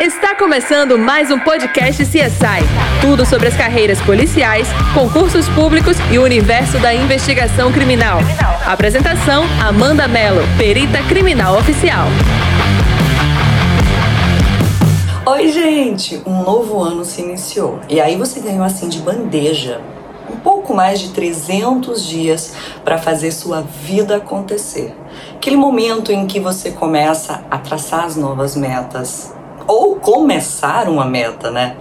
Está começando mais um podcast CSI. Tudo sobre as carreiras policiais, concursos públicos e o universo da investigação criminal. Apresentação: Amanda Mello, perita criminal oficial. Oi, gente! Um novo ano se iniciou. E aí você ganhou assim de bandeja um pouco mais de 300 dias para fazer sua vida acontecer. Aquele momento em que você começa a traçar as novas metas, ou começar uma meta, né?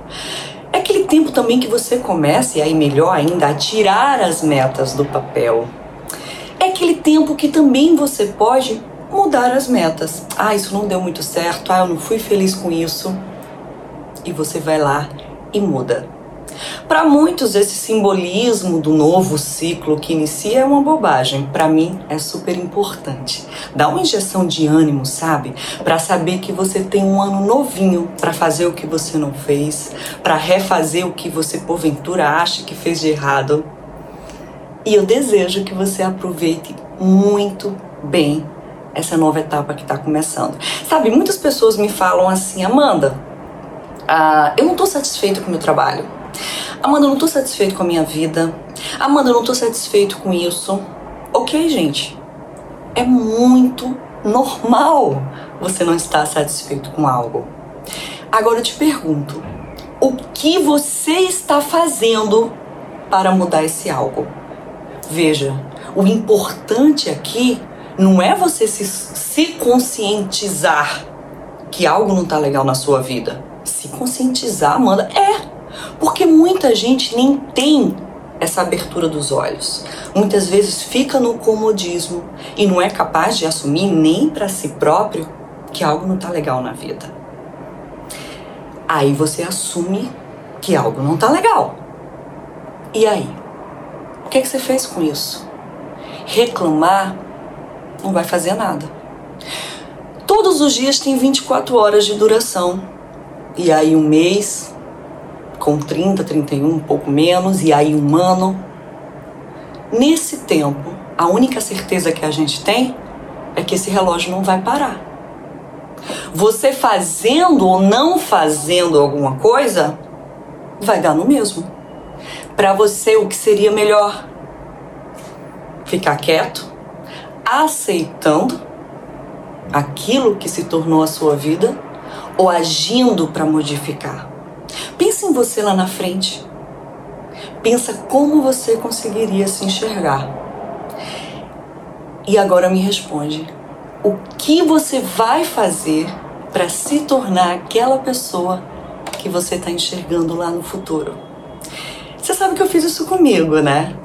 É aquele tempo também que você começa, e aí melhor ainda, a tirar as metas do papel. É aquele tempo que também você pode mudar as metas. Ah, isso não deu muito certo, ah, eu não fui feliz com isso. E você vai lá e muda. Para muitos, esse simbolismo do novo ciclo que inicia é uma bobagem. Para mim, é super importante. Dá uma injeção de ânimo, sabe? Para saber que você tem um ano novinho para fazer o que você não fez, para refazer o que você porventura acha que fez de errado. E eu desejo que você aproveite muito bem essa nova etapa que está começando. Sabe, muitas pessoas me falam assim, Amanda, ah, eu não estou satisfeito com o meu trabalho Amanda, eu não tô satisfeito com a minha vida. Amanda, eu não tô satisfeito com isso. Ok, gente. É muito normal você não estar satisfeito com algo. Agora eu te pergunto: o que você está fazendo para mudar esse algo? Veja, o importante aqui não é você se, se conscientizar que algo não está legal na sua vida. Se conscientizar, Amanda, é porque muita gente nem tem essa abertura dos olhos. Muitas vezes fica no comodismo e não é capaz de assumir nem para si próprio que algo não está legal na vida. Aí você assume que algo não está legal. E aí? O que, é que você fez com isso? Reclamar não vai fazer nada. Todos os dias tem 24 horas de duração. E aí um mês, com 30, 31, um pouco menos, e aí um ano. Nesse tempo, a única certeza que a gente tem é que esse relógio não vai parar. Você fazendo ou não fazendo alguma coisa, vai dar no mesmo. Para você, o que seria melhor? Ficar quieto, aceitando aquilo que se tornou a sua vida ou agindo para modificar? Pensa em você lá na frente. Pensa como você conseguiria se enxergar. E agora me responde: o que você vai fazer para se tornar aquela pessoa que você está enxergando lá no futuro? Você sabe que eu fiz isso comigo, né?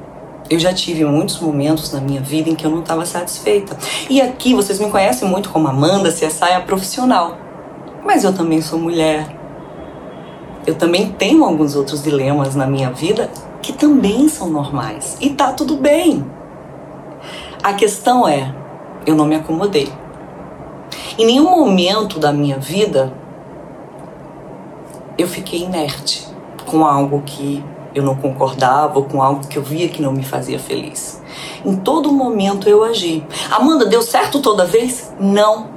Eu já tive muitos momentos na minha vida em que eu não estava satisfeita. E aqui vocês me conhecem muito como Amanda, se a profissional. Mas eu também sou mulher, eu também tenho alguns outros dilemas na minha vida que também são normais e tá tudo bem. A questão é, eu não me acomodei. Em nenhum momento da minha vida eu fiquei inerte com algo que eu não concordava ou com algo que eu via que não me fazia feliz. Em todo momento eu agi. Amanda, deu certo toda vez? Não.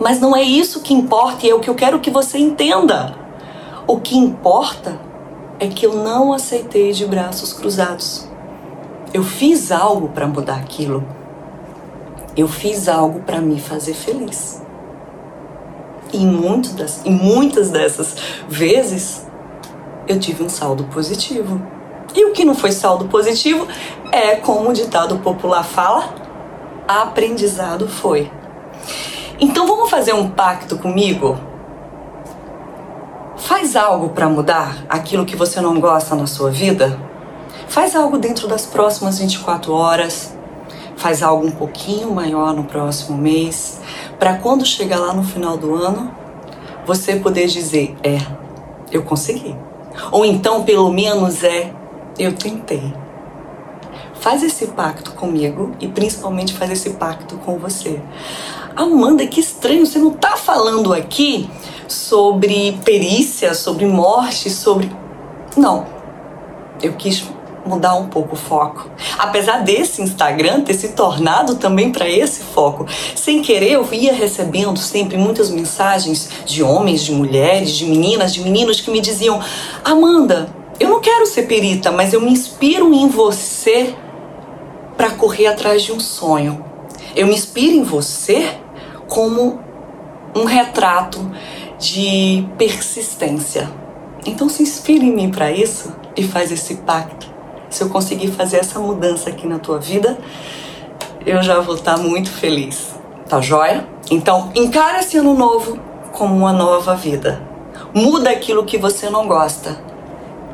Mas não é isso que importa e é o que eu quero que você entenda. O que importa é que eu não aceitei de braços cruzados. Eu fiz algo para mudar aquilo. Eu fiz algo para me fazer feliz. E e muitas dessas vezes eu tive um saldo positivo. E o que não foi saldo positivo é, como o ditado popular fala, aprendizado foi. Então vamos fazer um pacto comigo? Faz algo para mudar aquilo que você não gosta na sua vida? Faz algo dentro das próximas 24 horas. Faz algo um pouquinho maior no próximo mês, para quando chegar lá no final do ano, você poder dizer: "É, eu consegui". Ou então, pelo menos é: "Eu tentei". Faz esse pacto comigo e principalmente faz esse pacto com você. Amanda, que estranho, você não está falando aqui sobre perícia, sobre morte, sobre. Não. Eu quis mudar um pouco o foco. Apesar desse Instagram ter se tornado também para esse foco, sem querer eu ia recebendo sempre muitas mensagens de homens, de mulheres, de meninas, de meninos que me diziam: "Amanda, eu não quero ser perita, mas eu me inspiro em você para correr atrás de um sonho. Eu me inspiro em você como um retrato de persistência. Então se inspire em mim para isso e faz esse pacto. Se eu conseguir fazer essa mudança aqui na tua vida, eu já vou estar tá muito feliz. Tá joia? Então encara esse ano novo como uma nova vida. Muda aquilo que você não gosta.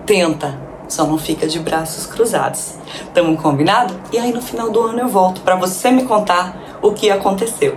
Tenta, só não fica de braços cruzados. Tamo combinado? E aí no final do ano eu volto para você me contar o que aconteceu.